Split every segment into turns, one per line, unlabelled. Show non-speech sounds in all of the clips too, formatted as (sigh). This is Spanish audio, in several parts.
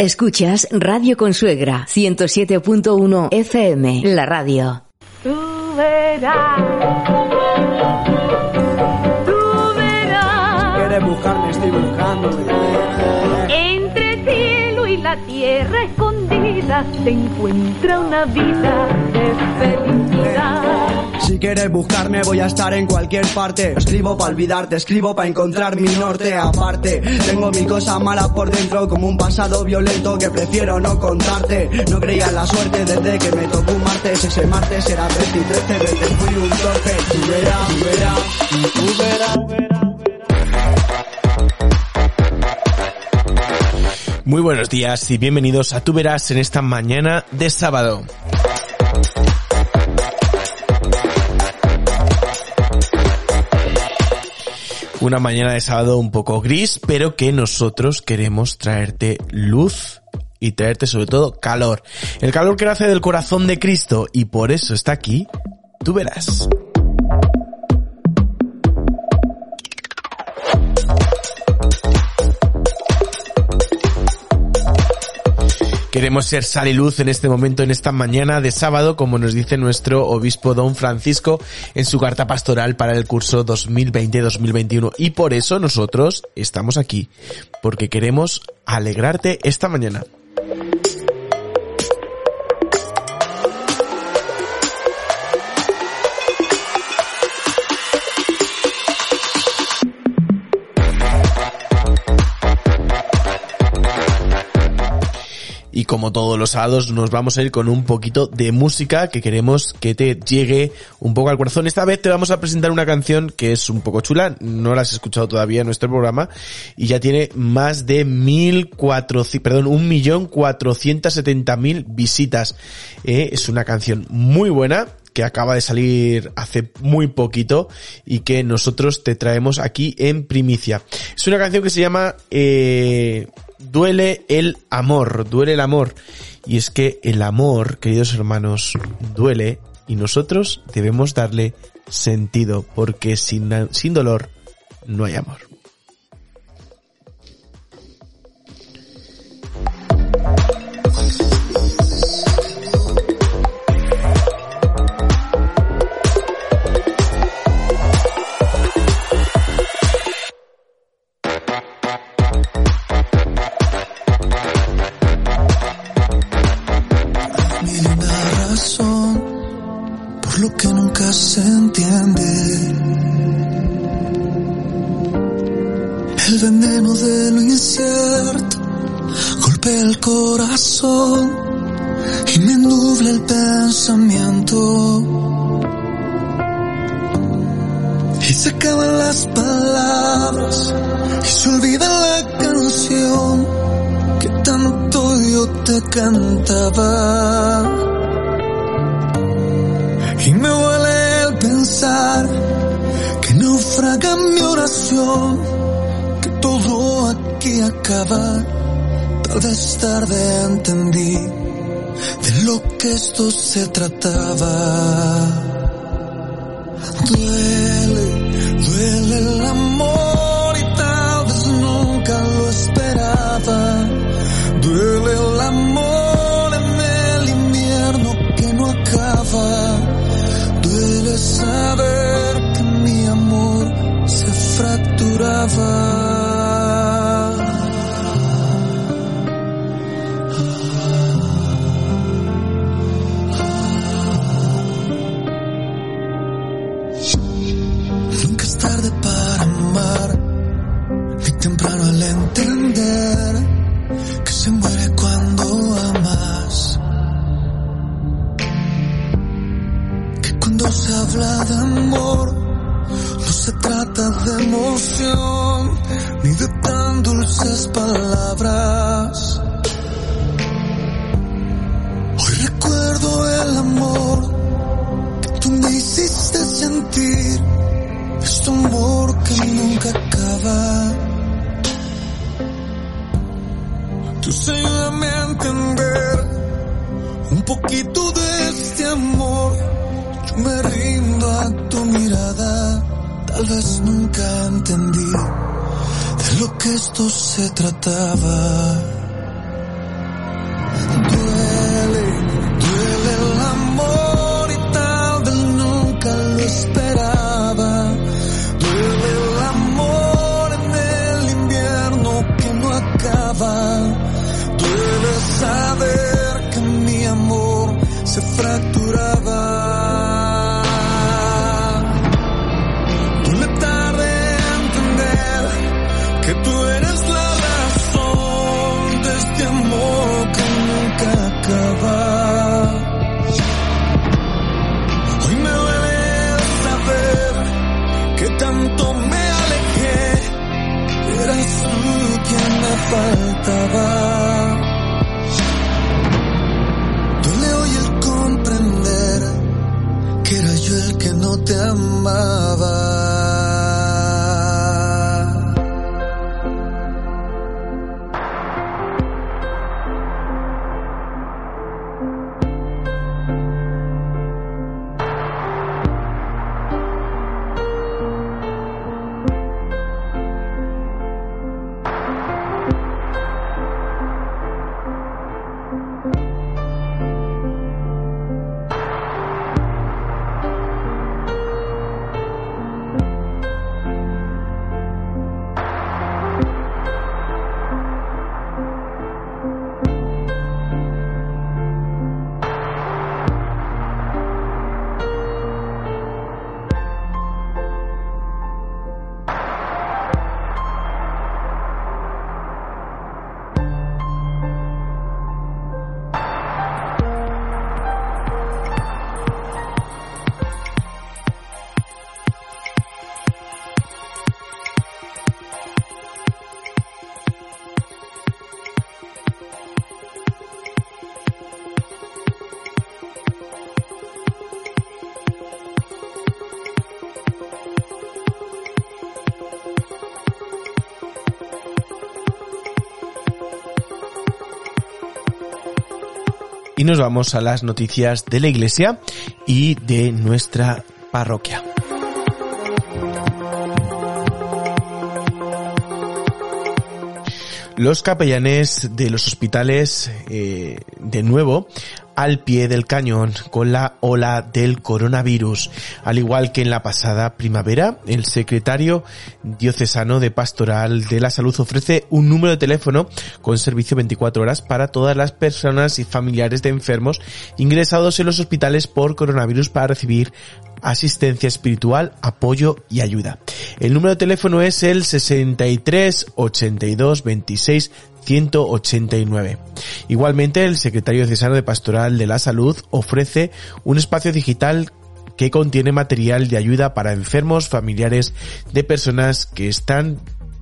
Escuchas Radio Consuegra 107.1 FM, la radio.
Tú verás. Tú verás.
Quieres buscarme, estoy buscándome.
Entre cielo y la tierra escondida se encuentra una vida de felicidad.
Si quieres buscarme voy a estar en cualquier parte. Escribo para olvidarte, escribo para encontrar mi norte. Aparte, tengo mi cosa mala por dentro Como un pasado violento que prefiero no contarte. No creía en la suerte desde que me tocó un martes. Ese martes era 13 y 13 veces fui un torpe. Tú verás, tú
Muy buenos días y bienvenidos a Tú Verás en esta mañana de sábado. Una mañana de sábado un poco gris, pero que nosotros queremos traerte luz y traerte sobre todo calor. El calor que nace del corazón de Cristo y por eso está aquí, tú verás. Queremos ser sal y luz en este momento, en esta mañana de sábado, como nos dice nuestro obispo don Francisco en su carta pastoral para el curso 2020-2021. Y por eso nosotros estamos aquí, porque queremos alegrarte esta mañana. Como todos los sábados nos vamos a ir con un poquito de música que queremos que te llegue un poco al corazón. Esta vez te vamos a presentar una canción que es un poco chula, no la has escuchado todavía en nuestro programa y ya tiene más de mil cuatro, perdón, un millón cuatrocientos setenta mil visitas. Eh, es una canción muy buena que acaba de salir hace muy poquito y que nosotros te traemos aquí en primicia. Es una canción que se llama eh, Duele el amor, duele el amor. Y es que el amor, queridos hermanos, duele y nosotros debemos darle sentido porque sin, sin dolor no hay amor.
Se entiende. El veneno de lo incierto golpea el corazón y me nubla el pensamiento. Y se acaban las palabras y se olvida la canción que tanto yo te cantaba. Y me el que naufraga mi oración, que todo aquí acaba. Tal vez tarde entendí de lo que esto se trataba. Duele, duele el palabras. Hoy recuerdo el amor que tú me hiciste sentir, este amor que nunca acaba. Tú ayúdame a entender un poquito de este amor. Yo me rindo a tu mirada. Tal vez nunca entendí lo que esto se trataba. Quien
nos vamos a las noticias de la iglesia y de nuestra parroquia. Los capellanes de los hospitales, eh, de nuevo, al pie del cañón con la ola del coronavirus. Al igual que en la pasada primavera, el secretario diocesano de Pastoral de la Salud ofrece un número de teléfono con servicio 24 horas para todas las personas y familiares de enfermos ingresados en los hospitales por coronavirus para recibir asistencia espiritual, apoyo y ayuda. El número de teléfono es el 63 82 26 189. Igualmente, el secretario diocesano de Pastoral de la Salud ofrece un espacio digital que contiene material de ayuda para enfermos, familiares de personas que están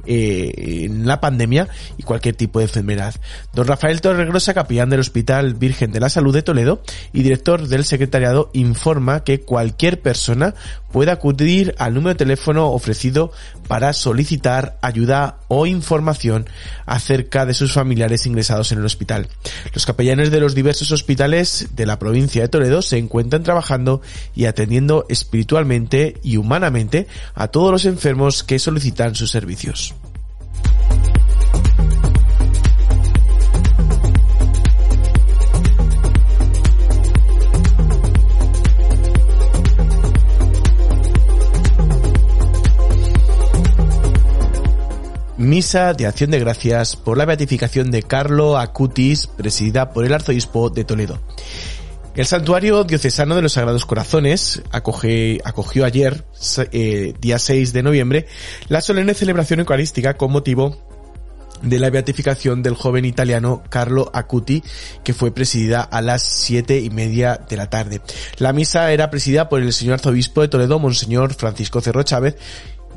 eh, en la pandemia y cualquier tipo de enfermedad. Don Rafael Torregrosa, capellán del Hospital Virgen de la Salud de Toledo y director del secretariado, informa que cualquier persona puede acudir al número de teléfono ofrecido para solicitar ayuda o información acerca de sus familiares ingresados en el hospital. Los capellanes de los diversos hospitales de la provincia de Toledo se encuentran trabajando y atendiendo espiritualmente y humanamente a todos los enfermos que solicitan sus servicios. Misa de acción de gracias por la beatificación de Carlo Acutis, presidida por el arzobispo de Toledo. El santuario diocesano de los Sagrados Corazones acogió ayer, eh, día 6 de noviembre, la solemne celebración eucarística con motivo de la beatificación del joven italiano Carlo Acuti, que fue presidida a las siete y media de la tarde. La misa era presidida por el señor arzobispo de Toledo, Monseñor Francisco Cerro Chávez,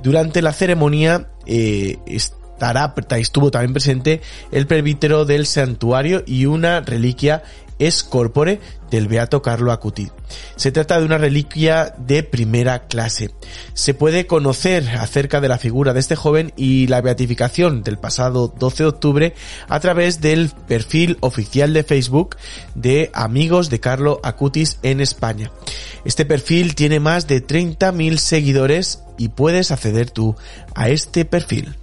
durante la ceremonia eh, estará, estuvo también presente el presbítero del santuario y una reliquia es corpore del Beato Carlo Acuti. Se trata de una reliquia de primera clase. Se puede conocer acerca de la figura de este joven y la beatificación del pasado 12 de octubre a través del perfil oficial de Facebook de Amigos de Carlo Acutis en España. Este perfil tiene más de 30.000 seguidores y puedes acceder tú a este perfil.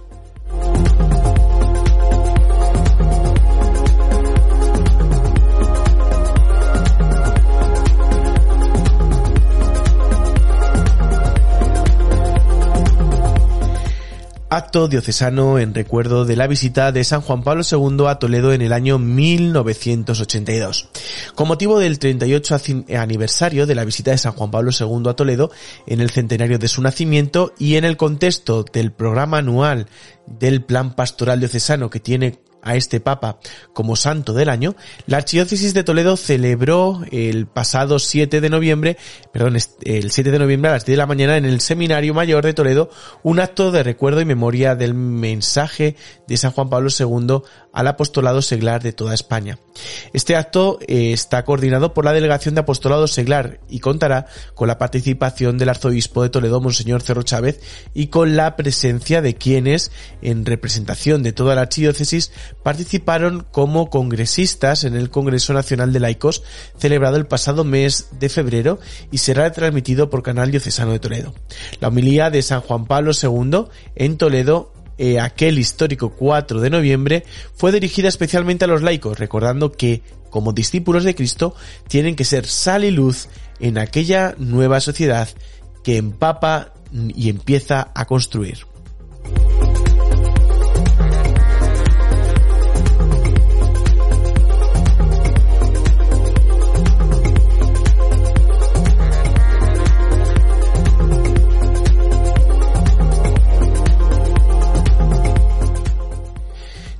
Acto diocesano en recuerdo de la visita de San Juan Pablo II a Toledo en el año 1982. Con motivo del 38 aniversario de la visita de San Juan Pablo II a Toledo en el centenario de su nacimiento y en el contexto del programa anual del Plan Pastoral Diocesano que tiene a este Papa como santo del año, la Archidiócesis de Toledo celebró el pasado 7 de noviembre, perdón, el 7 de noviembre a las 10 de la mañana en el Seminario Mayor de Toledo un acto de recuerdo y memoria del mensaje de San Juan Pablo II al apostolado seglar de toda España. Este acto eh, está coordinado por la Delegación de Apostolado Seglar y contará con la participación del arzobispo de Toledo, Monseñor Cerro Chávez, y con la presencia de quienes, en representación de toda la archidiócesis, participaron como congresistas en el Congreso Nacional de Laicos celebrado el pasado mes de febrero y será transmitido por Canal Diocesano de Toledo. La homilía de San Juan Pablo II en Toledo eh, aquel histórico 4 de noviembre fue dirigida especialmente a los laicos, recordando que, como discípulos de Cristo, tienen que ser sal y luz en aquella nueva sociedad que empapa y empieza a construir.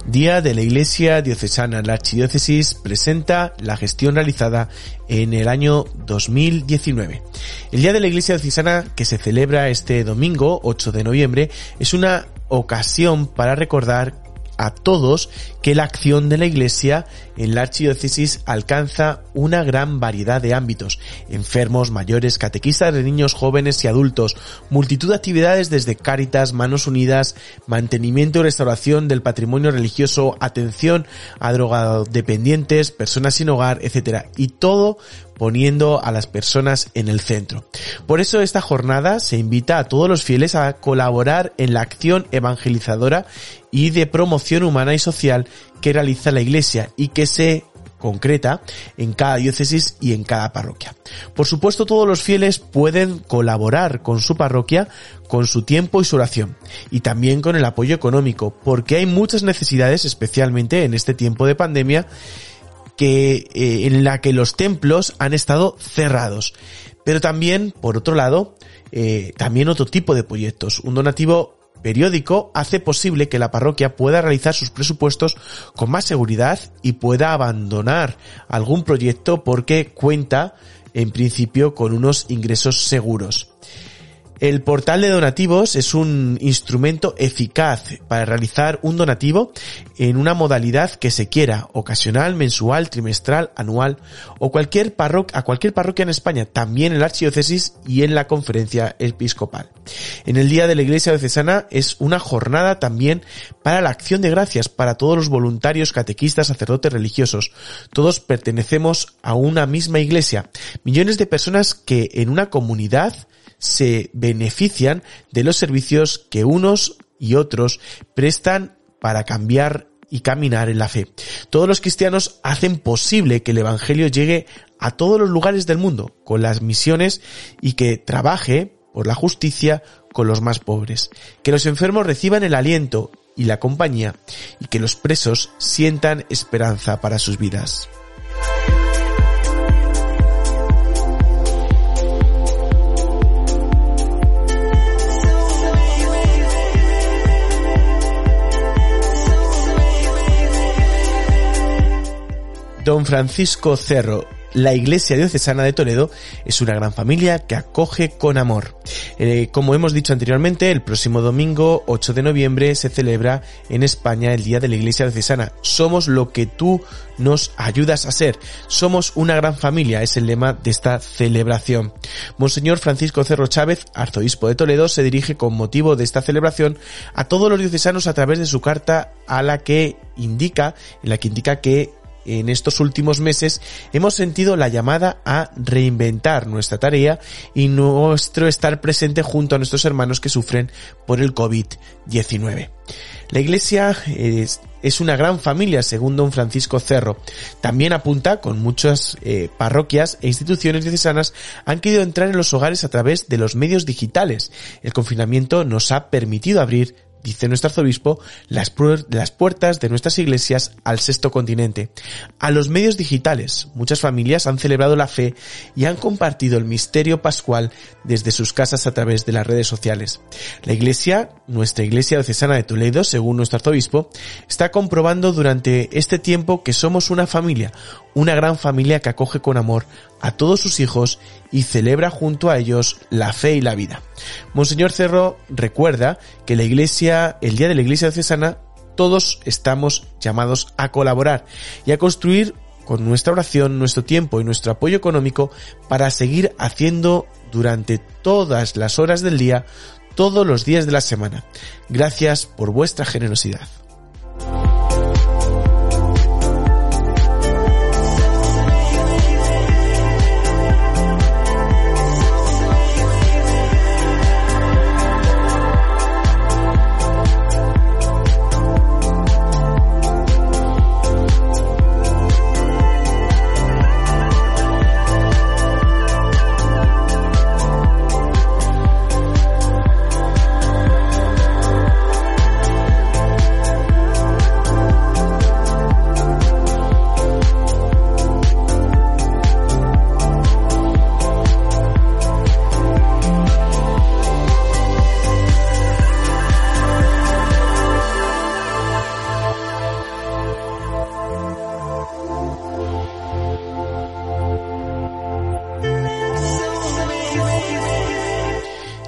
Día de la Iglesia Diocesana. La Archidiócesis presenta la gestión realizada en el año 2019. El Día de la Iglesia Diocesana que se celebra este domingo, 8 de noviembre, es una ocasión para recordar a todos que la acción de la Iglesia en la archidiócesis alcanza una gran variedad de ámbitos, enfermos, mayores, catequistas de niños, jóvenes y adultos, multitud de actividades desde Cáritas, Manos Unidas, mantenimiento y restauración del patrimonio religioso, atención a drogadependientes, personas sin hogar, etc. Y todo poniendo a las personas en el centro. Por eso esta jornada se invita a todos los fieles a colaborar en la acción evangelizadora y de promoción humana y social que realiza la Iglesia y que se concreta en cada diócesis y en cada parroquia. Por supuesto, todos los fieles pueden colaborar con su parroquia con su tiempo y su oración y también con el apoyo económico, porque hay muchas necesidades, especialmente en este tiempo de pandemia, que eh, en la que los templos han estado cerrados. Pero también, por otro lado, eh, también otro tipo de proyectos. Un donativo periódico hace posible que la parroquia pueda realizar sus presupuestos con más seguridad y pueda abandonar algún proyecto porque cuenta en principio con unos ingresos seguros. El portal de donativos es un instrumento eficaz para realizar un donativo en una modalidad que se quiera, ocasional, mensual, trimestral, anual o cualquier parroquia, a cualquier parroquia en España, también en la archidiócesis y en la conferencia episcopal. En el Día de la Iglesia Diocesana es una jornada también para la acción de gracias para todos los voluntarios, catequistas, sacerdotes religiosos. Todos pertenecemos a una misma iglesia. Millones de personas que en una comunidad se benefician de los servicios que unos y otros prestan para cambiar y caminar en la fe. Todos los cristianos hacen posible que el Evangelio llegue a todos los lugares del mundo con las misiones y que trabaje por la justicia con los más pobres. Que los enfermos reciban el aliento y la compañía y que los presos sientan esperanza para sus vidas. Don Francisco Cerro, la Iglesia Diocesana de Toledo es una gran familia que acoge con amor. Eh, como hemos dicho anteriormente, el próximo domingo 8 de noviembre se celebra en España el Día de la Iglesia Diocesana. Somos lo que tú nos ayudas a ser. Somos una gran familia, es el lema de esta celebración. Monseñor Francisco Cerro Chávez, arzobispo de Toledo, se dirige con motivo de esta celebración a todos los diocesanos a través de su carta a la que indica, en la que indica que en estos últimos meses hemos sentido la llamada a reinventar nuestra tarea y nuestro estar presente junto a nuestros hermanos que sufren por el COVID-19. La iglesia es, una gran familia, según don Francisco Cerro. También apunta con muchas eh, parroquias e instituciones diocesanas han querido entrar en los hogares a través de los medios digitales. El confinamiento nos ha permitido abrir dice nuestro arzobispo, las, puertas de nuestras iglesias al sexto continente. A los medios digitales, muchas familias han celebrado la fe y han compartido el misterio pascual desde sus casas a través de las redes sociales. La iglesia, nuestra iglesia diocesana de Toledo, según nuestro arzobispo, está comprobando durante este tiempo que somos una familia, una gran familia que acoge con amor a todos sus hijos y celebra junto a ellos la fe y la vida. Monseñor Cerro recuerda que la iglesia, el día de la iglesia diocesana, todos estamos llamados a colaborar y a construir con nuestra oración, nuestro tiempo y nuestro apoyo económico para seguir haciendo durante todas las horas del día, todos los días de la semana. Gracias por vuestra generosidad.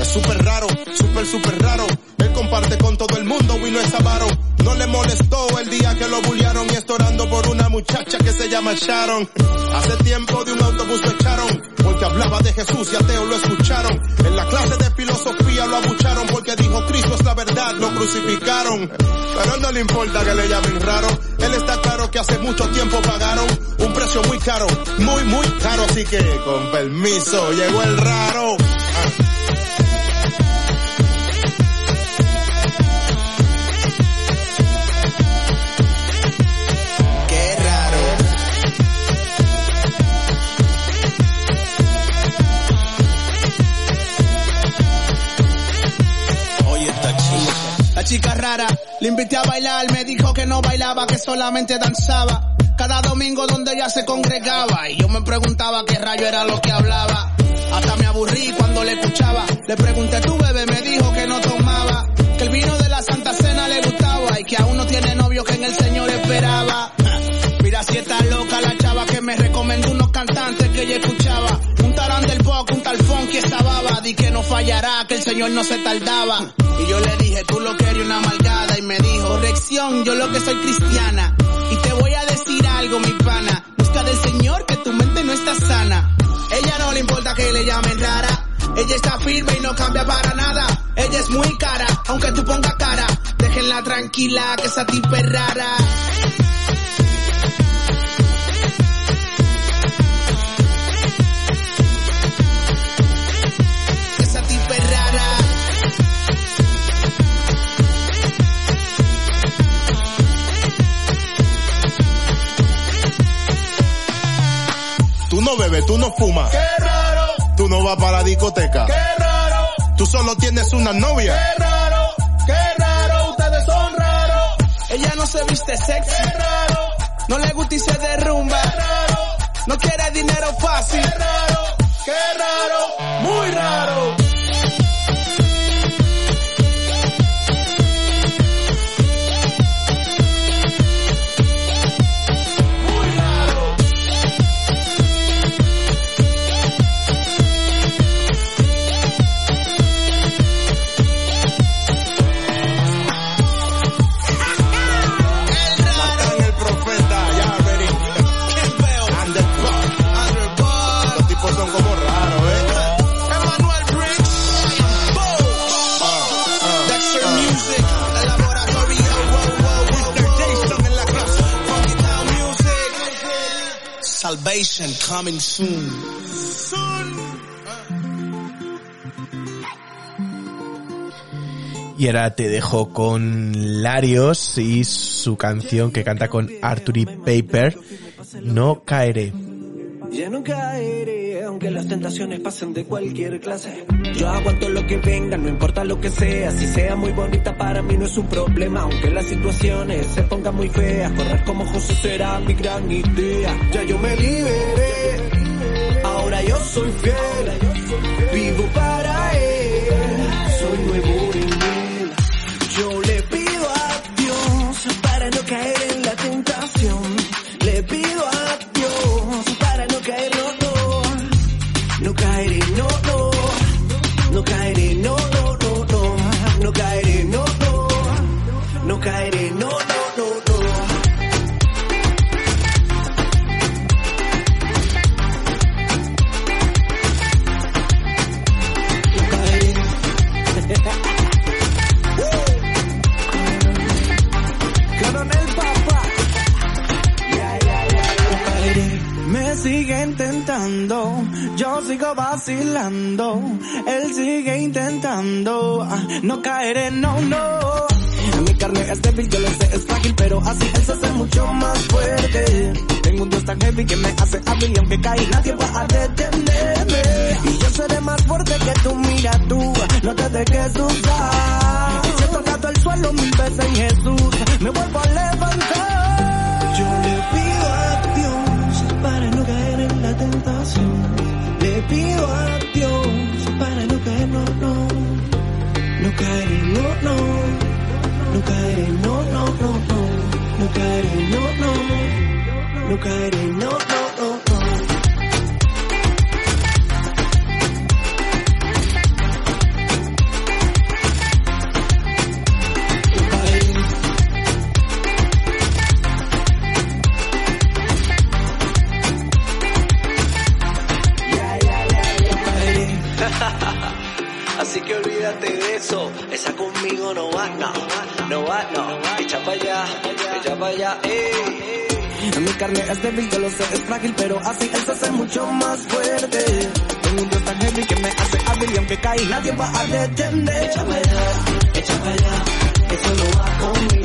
Es
súper raro, súper, súper raro. Él comparte con todo el mundo y no es avaro. No le molestó el día que lo bullearon y está orando por una muchacha que se llama Sharon. Hace tiempo de un autobús lo echaron porque hablaba de Jesús y ateo lo escucharon. En la clase de filosofía lo abucharon porque dijo Cristo es la verdad, lo crucificaron. Pero no le importa que le llamen raro. Él está claro que hace mucho tiempo pagaron un precio muy caro, muy, muy caro. Así que con permiso llegó el raro. Ah.
Chica rara, le invité a bailar, me dijo que no bailaba, que solamente danzaba. Cada domingo donde ella se congregaba y yo me preguntaba qué rayo era lo que hablaba. Hasta me aburrí cuando le escuchaba. Le pregunté, tu bebé me dijo que no tomaba, que el vino de la Santa Cena le gustaba y que aún no tiene novio que en el Señor esperaba. Mira si está loca la chava que me recomendó unos cantantes que ella escuchaba. Pop, un tal funky esa di que no fallará, que el Señor no se tardaba. Y yo le dije, tú lo querías una malgada y me dijo, corrección, yo lo que soy cristiana. Y te voy a decir algo, mi pana, busca del Señor que tu mente no está sana. Ella no le importa que le llamen rara. Ella está firme y no cambia para nada. Ella es muy cara, aunque tú pongas cara. Déjenla tranquila, que esa tipa es rara.
Bebes, tú no fumas.
¡Qué raro!
Tú no vas para la discoteca.
¡Qué raro!
Tú solo tienes una novia.
¡Qué raro! ¡Qué raro! Ustedes son raros. Ella no se viste sexy. ¡Qué raro! No le gusta y se derrumba. ¡Qué raro! No quiere dinero fácil. ¡Qué raro! ¡Qué raro! ¡Muy raro! salvation coming soon.
Y ahora te dejo con Larios y su canción que canta con Arthur Paper, no caeré
aunque las tentaciones pasen de cualquier clase. Yo aguanto lo que venga, no importa lo que sea. Si sea muy bonita, para mí no es un problema. Aunque las situaciones se pongan muy feas, correr como José será mi gran idea. Ya yo me liberé, ahora yo soy fiel.
Heavy que me hace hábil y aunque cae nadie va a detenerme. Y yo seré más fuerte que tú, mira tú, no te dejes usar. Si he tocado el suelo mil veces en Jesús, me vuelvo a levantar.
Yo le pido a Dios para no caer en la tentación. Le pido a Dios para no caer, no, no. No caeré, no, no. No caeré, no, no, no, no. No caeré, no, no. No caeré, no, no.
Es débil, yo lo sé, es frágil, pero así él se hace mucho más fuerte. Tengo un Dios tan heavy que me hace hábil y aunque cae nadie va a detener.
Allá, echa pa' allá, eso no va conmigo,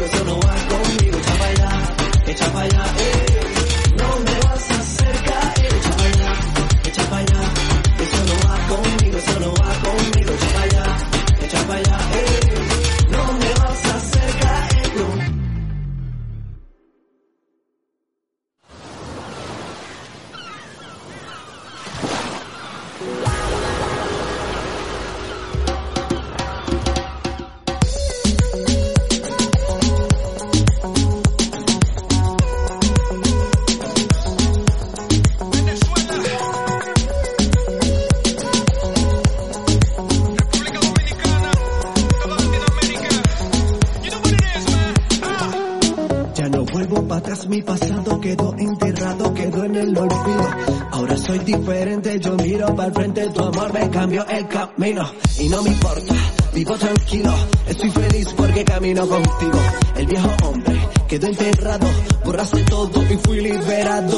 camino. Y no me importa, vivo tranquilo, estoy feliz porque camino contigo. El viejo hombre quedó enterrado, borraste todo y fui liberado.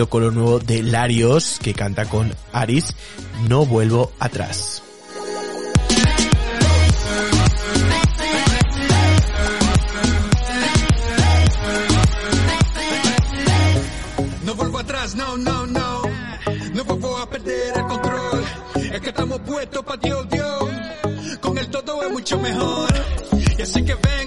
Ahora nos hemos ido con lo nuevo de Larios, que canta con Aris, No vuelvo atrás.
No vuelvo atrás, no, no, no. No vuelvo a perder el control. Es que estamos puestos para Dios, Dios. Con el todo es mucho mejor. Y así que vengo,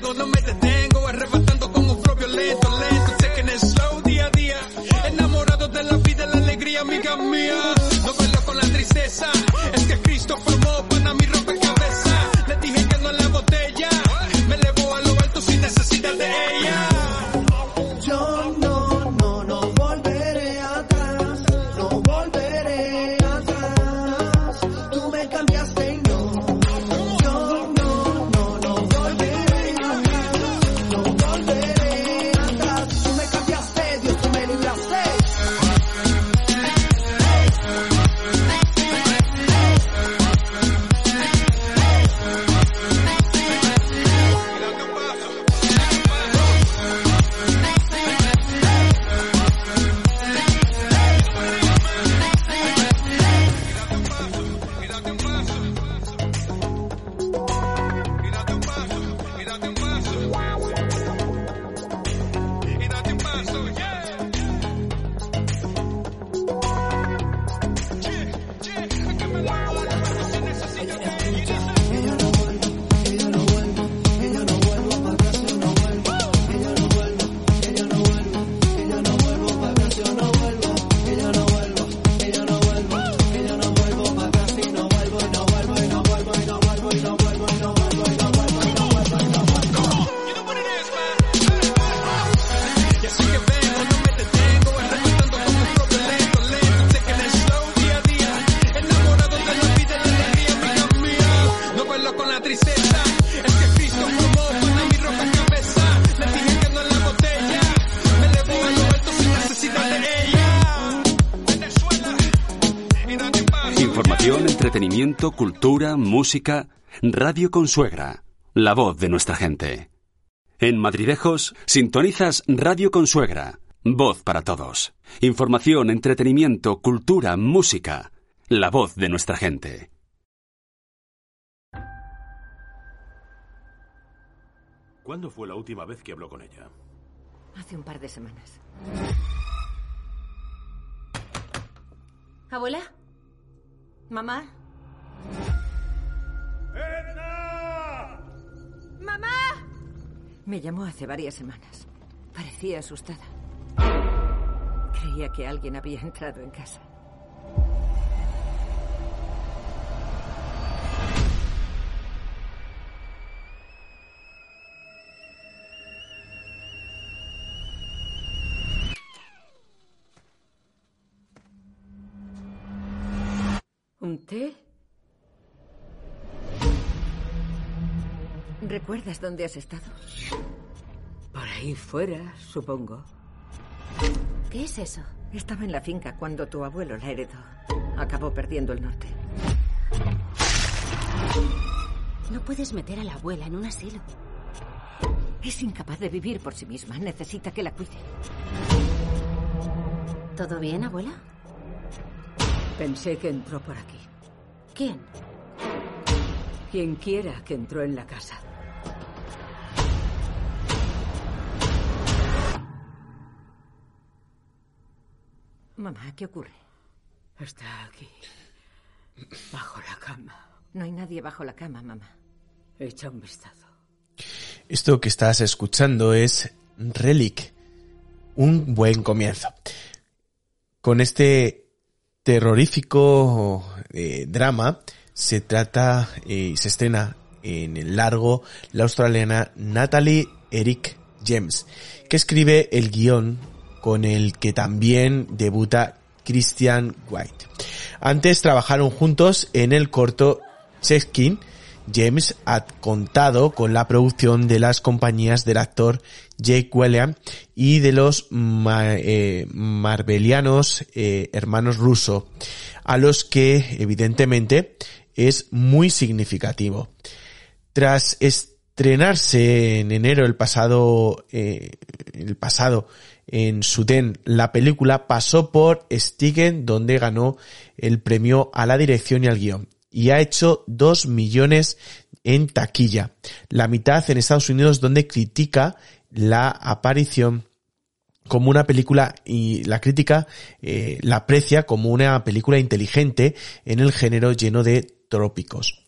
entretenimiento, cultura, música. Radio Consuegra, la voz de nuestra gente. En Madridejos, sintonizas Radio Consuegra, voz para todos. Información, entretenimiento, cultura, música. La voz de nuestra gente.
¿Cuándo fue la última vez que habló con ella?
Hace un par de semanas. ¿Abuela? ¿Mamá? ¡Mamá! Me llamó hace varias semanas. Parecía asustada. Creía que alguien había entrado en casa. ¿Recuerdas dónde has estado? Por ahí fuera, supongo.
¿Qué es eso?
Estaba en la finca cuando tu abuelo la heredó. Acabó perdiendo el norte.
No puedes meter a la abuela en un asilo.
Es incapaz de vivir por sí misma. Necesita que la cuide.
¿Todo bien, abuela?
Pensé que entró por aquí.
¿Quién?
Quien quiera que entró en la casa. Mamá, ¿qué ocurre? Está aquí. Bajo la cama. No hay nadie bajo la cama, mamá. Echa un vistazo.
Esto que estás escuchando es Relic. Un buen comienzo. Con este terrorífico eh, drama se trata y se estrena en el largo la australiana Natalie Eric James, que escribe el guion con el que también debuta Christian White. Antes trabajaron juntos en el corto Cheskin. James ha contado con la producción de las compañías del actor Jake William y de los ma eh, marbelianos eh, hermanos Russo, a los que evidentemente es muy significativo. Tras estrenarse en enero el pasado, eh, el pasado en Sudén, la película pasó por Stigen donde ganó el premio a la dirección y al guion y ha hecho 2 millones en taquilla. La mitad en Estados Unidos donde critica la aparición como una película y la crítica eh, la aprecia como una película inteligente en el género lleno de trópicos.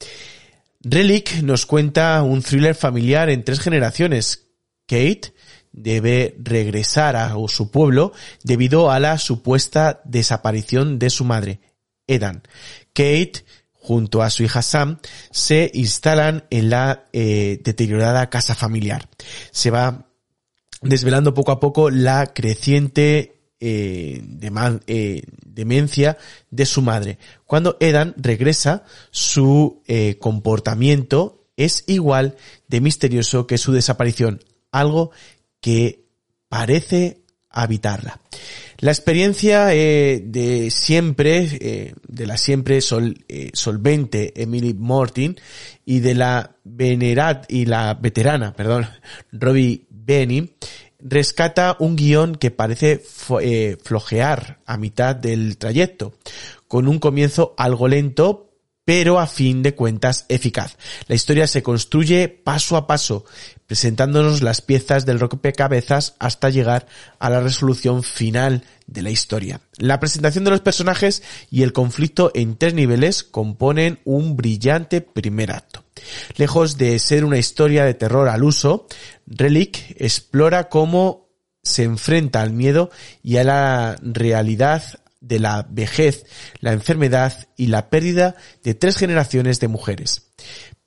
Relic nos cuenta un thriller familiar en tres generaciones. Kate debe regresar a su pueblo debido a la supuesta desaparición de su madre, Edan. Kate junto a su hija Sam, se instalan en la eh, deteriorada casa familiar. Se va desvelando poco a poco la creciente eh, eh, demencia de su madre. Cuando Edan regresa, su comportamiento es igual de misterioso que su desaparición, algo que parece habitarla. La experiencia eh, de siempre, eh, de la siempre eh, solvente Emily Mortin y de la venerad y la veterana, perdón, Robbie Benny, rescata un guion que parece flojear a mitad del trayecto, con un comienzo algo lento, pero a fin de cuentas eficaz. La historia se construye paso a paso, presentándonos las piezas del rompecabezas hasta llegar a la resolución final de la historia. La presentación de los personajes y el conflicto en tres niveles componen un brillante primer acto. Lejos de ser una historia de terror al uso, Relic explora cómo se enfrenta al miedo y a la realidad de la vejez, la enfermedad y la pérdida de tres generaciones de mujeres.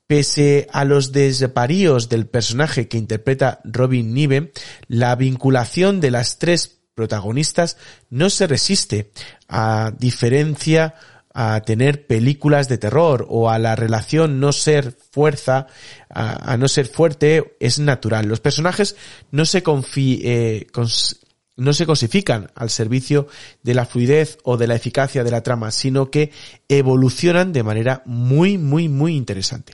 Pese a los desvaríos del personaje que interpreta Robin Niven, la vinculación de las tres protagonistas no se resiste, a diferencia a tener películas de terror o a la relación no ser fuerza, a, no ser fuerte, es natural. Los personajes no se confi eh,
no se cosifican al servicio de la fluidez o de la eficacia de la trama, sino que evolucionan de manera muy, muy, muy interesante.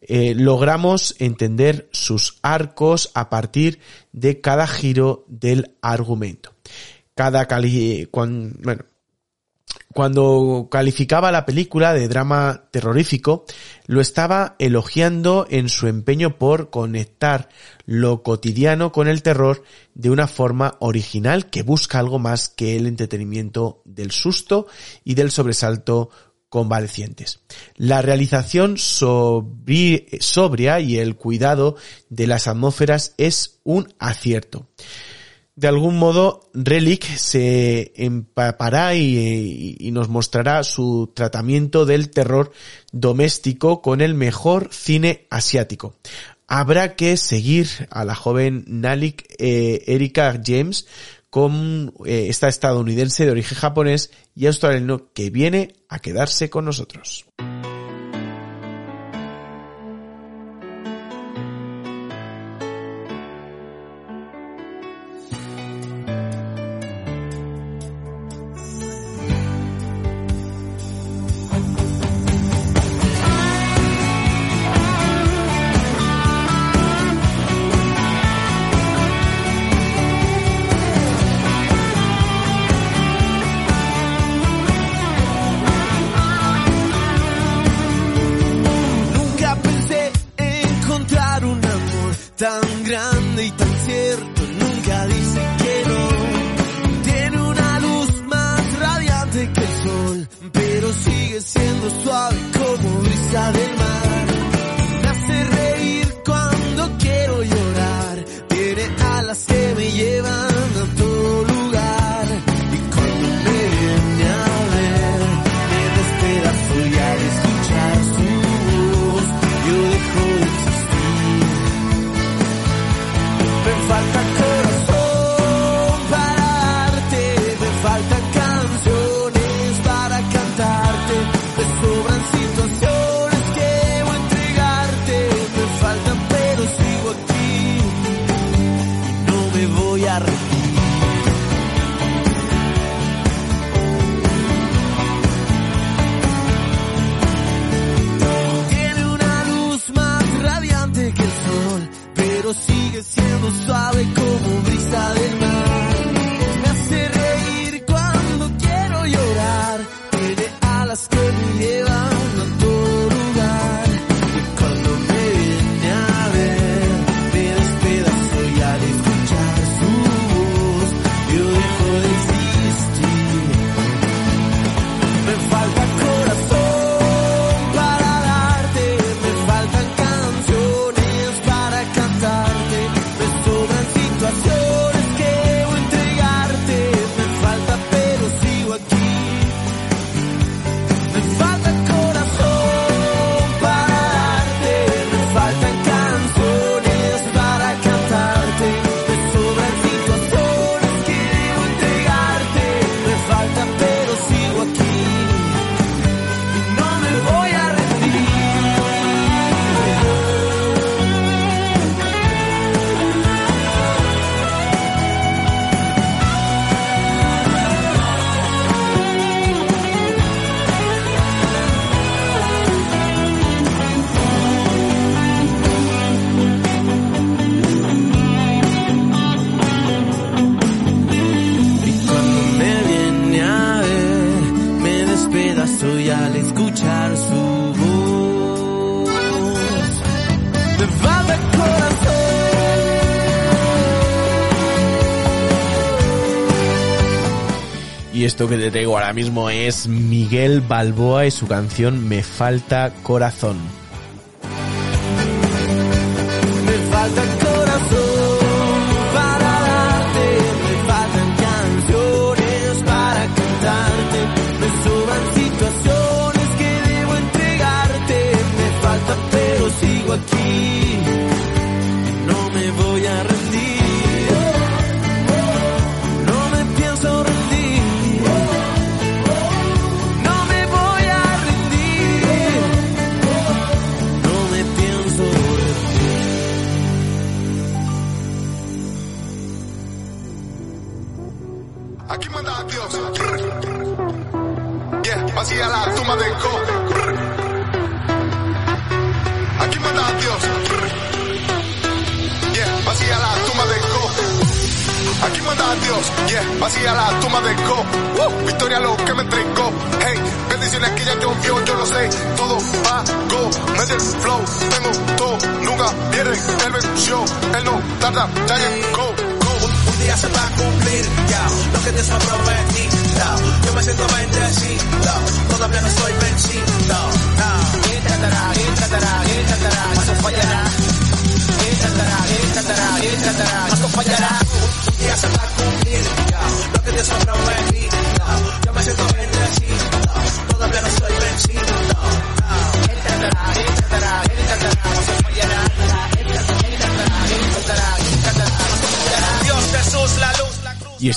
Eh, logramos entender sus arcos a partir de cada giro del argumento. Cada cali bueno, cuando calificaba la película de drama terrorífico, lo estaba elogiando en su empeño por conectar lo cotidiano con el terror de una forma original que busca algo más que el entretenimiento del susto y del sobresalto convalecientes. La realización sobri- sobria y el cuidado de las atmósferas es un acierto de algún modo Relic se empapará y, nos mostrará su tratamiento del terror doméstico con el mejor cine asiático. Habrá que seguir a la joven Nalik eh, Erika James con eh, esta estadounidense de origen japonés y australiano que viene a quedarse con nosotros.
Y
esto que te traigo ahora mismo es Miguel Balboa y su canción Me falta corazón.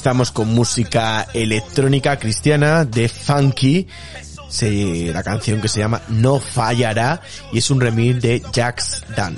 estamos con música electrónica cristiana de Funky. La canción que se llama No Fallará y es un remix de Jax Dan.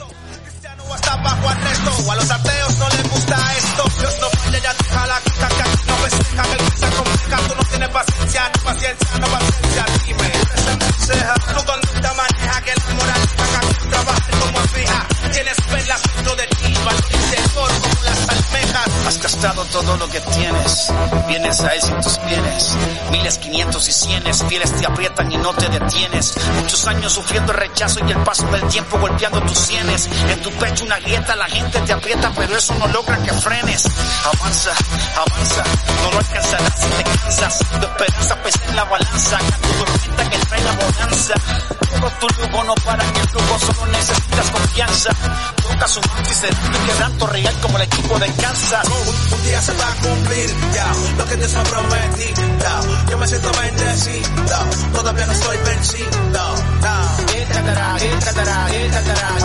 has gastado todo lo que tienes. Vienes a eso sin tus bienes. Miles, quinientos y cienes. Fieles te aprietan y no te detienes. Muchos años sufriendo el rechazo y el paso del tiempo golpeando tus sienes. En tu pecho una grieta, la gente te aprieta, pero eso no logra que frenes. Avanza, avanza. No lo alcanzarás si te cansas. Tu esperanza pesa en la balanza. Tu tormenta que trae la bonanza. Todo tu lujo no para en el lujo, solo necesitas confianza nunca su y se un quebranto real como el equipo de Kansas.
Un, un día se va a cumplir, ya, lo que Dios me prometido. Yo me siento bendecido, todavía no estoy vencido.
Ah.
No.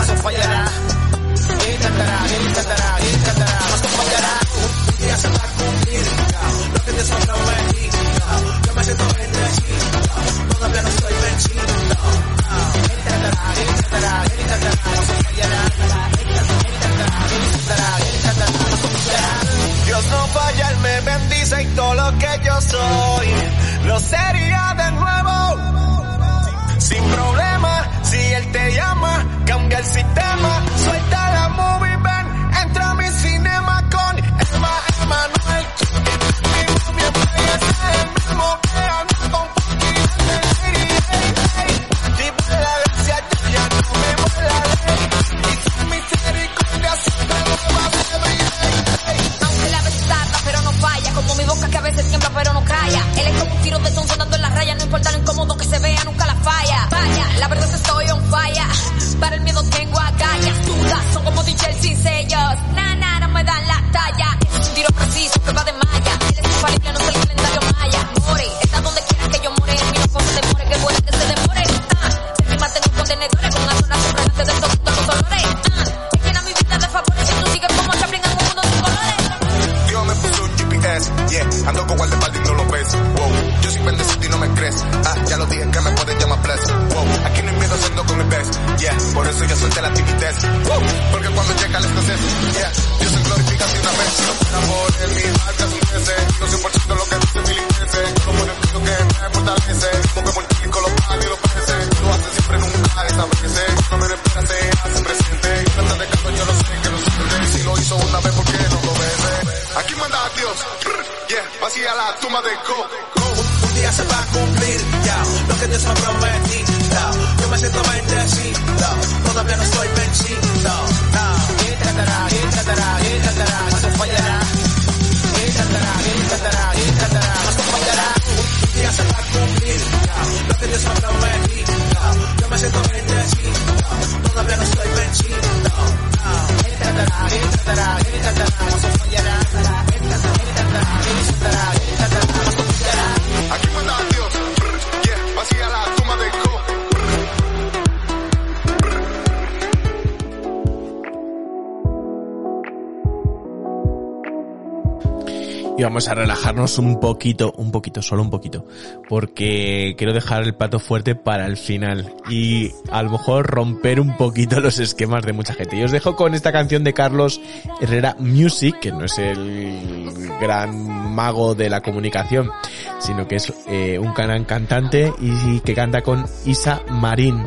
vamos a relajarnos un poquito, un poquito, solo un poquito, porque quiero dejar el plato fuerte para el final y a lo mejor romper un poquito (laughs) los esquemas de mucha gente. Y os dejo con esta canción de Carlos Herrera Music, que no es el gran mago de la comunicación, sino que es eh, un gran cantante y que canta con Isa Marín,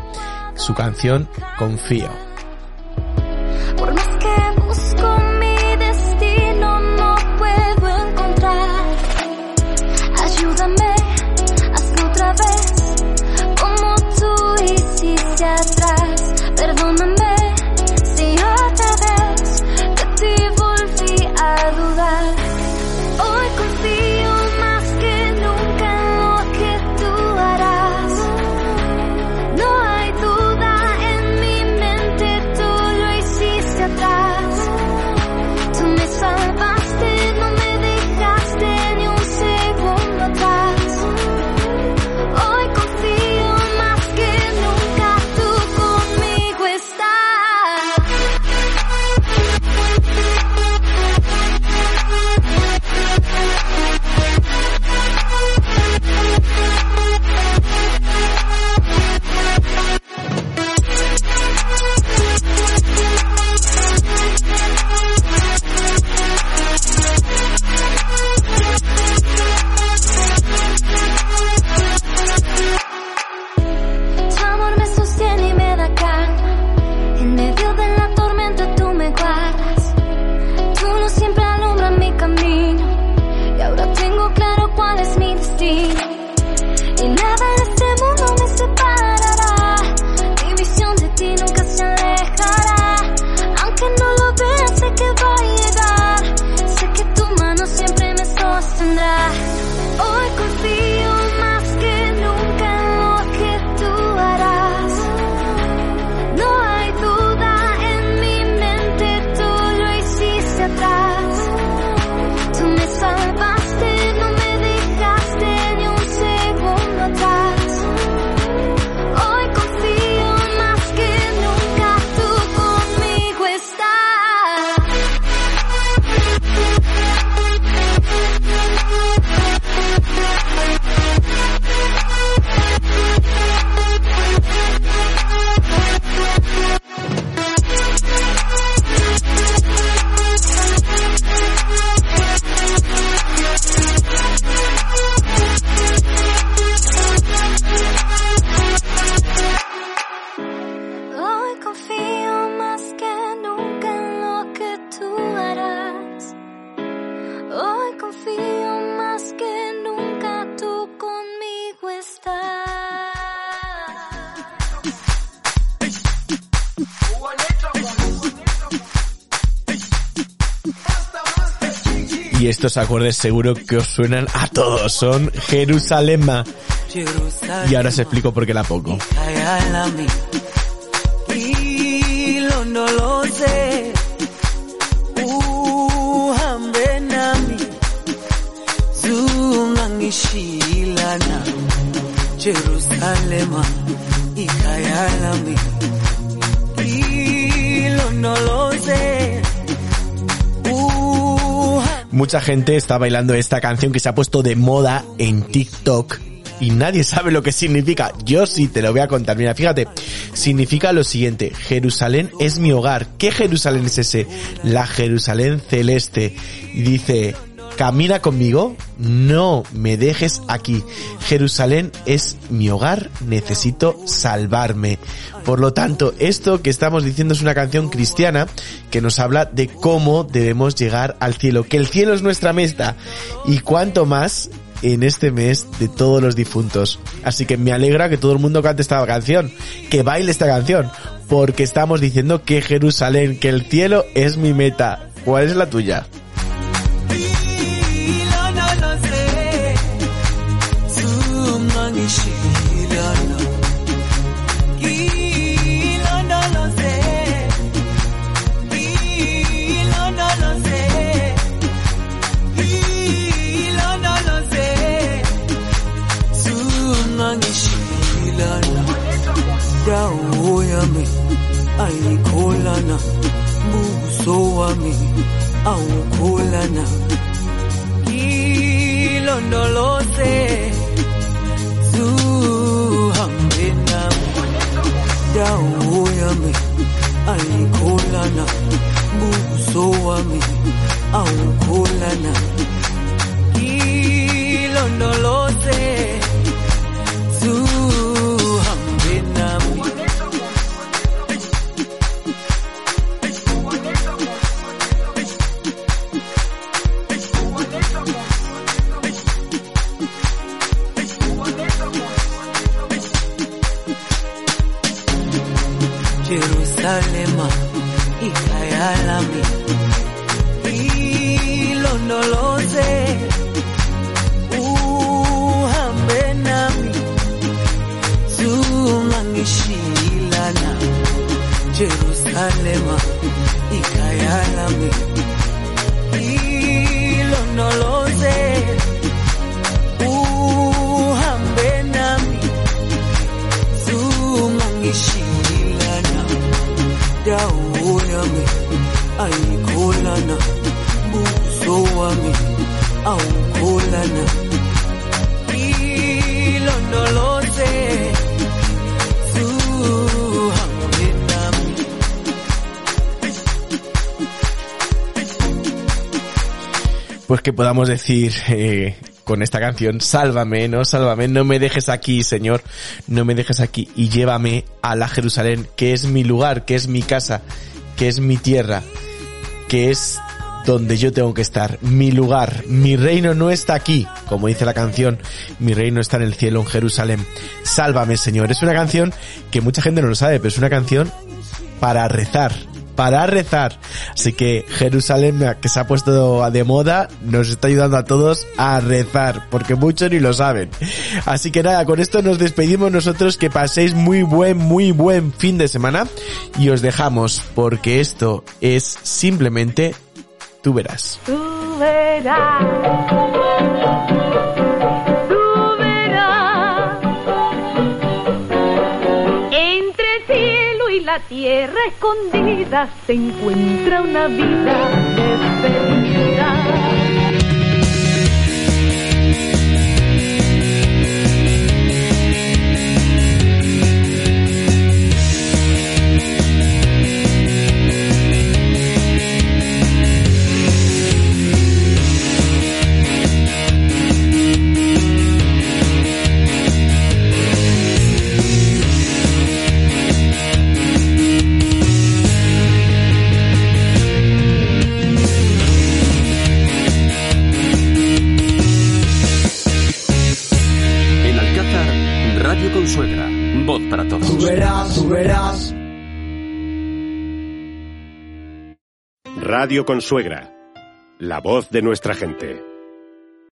su canción Confío. Estos acordes seguro que os suenan a todos. Son Jerusalema. Y ahora os explico por qué la pongo.
Jerusalema
Mucha gente está bailando esta canción que se ha puesto de moda en TikTok y nadie (laughs) sabe lo que significa. Yo sí te lo voy a contar. Mira, fíjate, significa lo siguiente. Jerusalén es mi hogar. ¿Qué Jerusalén es ese? La Jerusalén celeste. Y dice, camina conmigo, no me dejes aquí. Jerusalén es mi hogar, necesito salvarme. Por lo tanto, esto que estamos diciendo es una canción cristiana que nos habla de cómo debemos llegar al cielo, que el cielo es nuestra meta y cuanto más en este mes de todos los difuntos. Así que me alegra que todo el mundo cante esta canción, que baile esta canción, porque estamos diciendo que Jerusalén, que el cielo es mi meta. ¿Cuál es la tuya?
indawo yami ayikholana buso wami awukholana ilondoloze Dau yami alikolana, buso wami
aukolana, kilondolo podamos decir eh, con esta canción, sálvame, no, sálvame, no me dejes aquí, Señor, no me dejes aquí y llévame a la Jerusalén, que es mi lugar, que es mi casa, que es mi tierra, que es donde yo tengo que estar, mi lugar, mi reino no está aquí, como dice la canción, mi reino está en el cielo, en Jerusalén. Sálvame, Señor. Es una canción que mucha gente no lo sabe, pero es una canción para rezar, para rezar. Así que Jerusalén, que se ha puesto de moda, nos está ayudando a todos a rezar, porque muchos ni lo saben. Así que nada, con esto nos despedimos nosotros, que paséis muy buen, muy buen fin de semana y os dejamos, porque esto es simplemente tú verás.
Tú verás. Tierra escondida se encuentra una vida de.
Consuegra. Voz para todos.
Tú verás, tú verás.
Radio Consuegra, la voz de nuestra gente.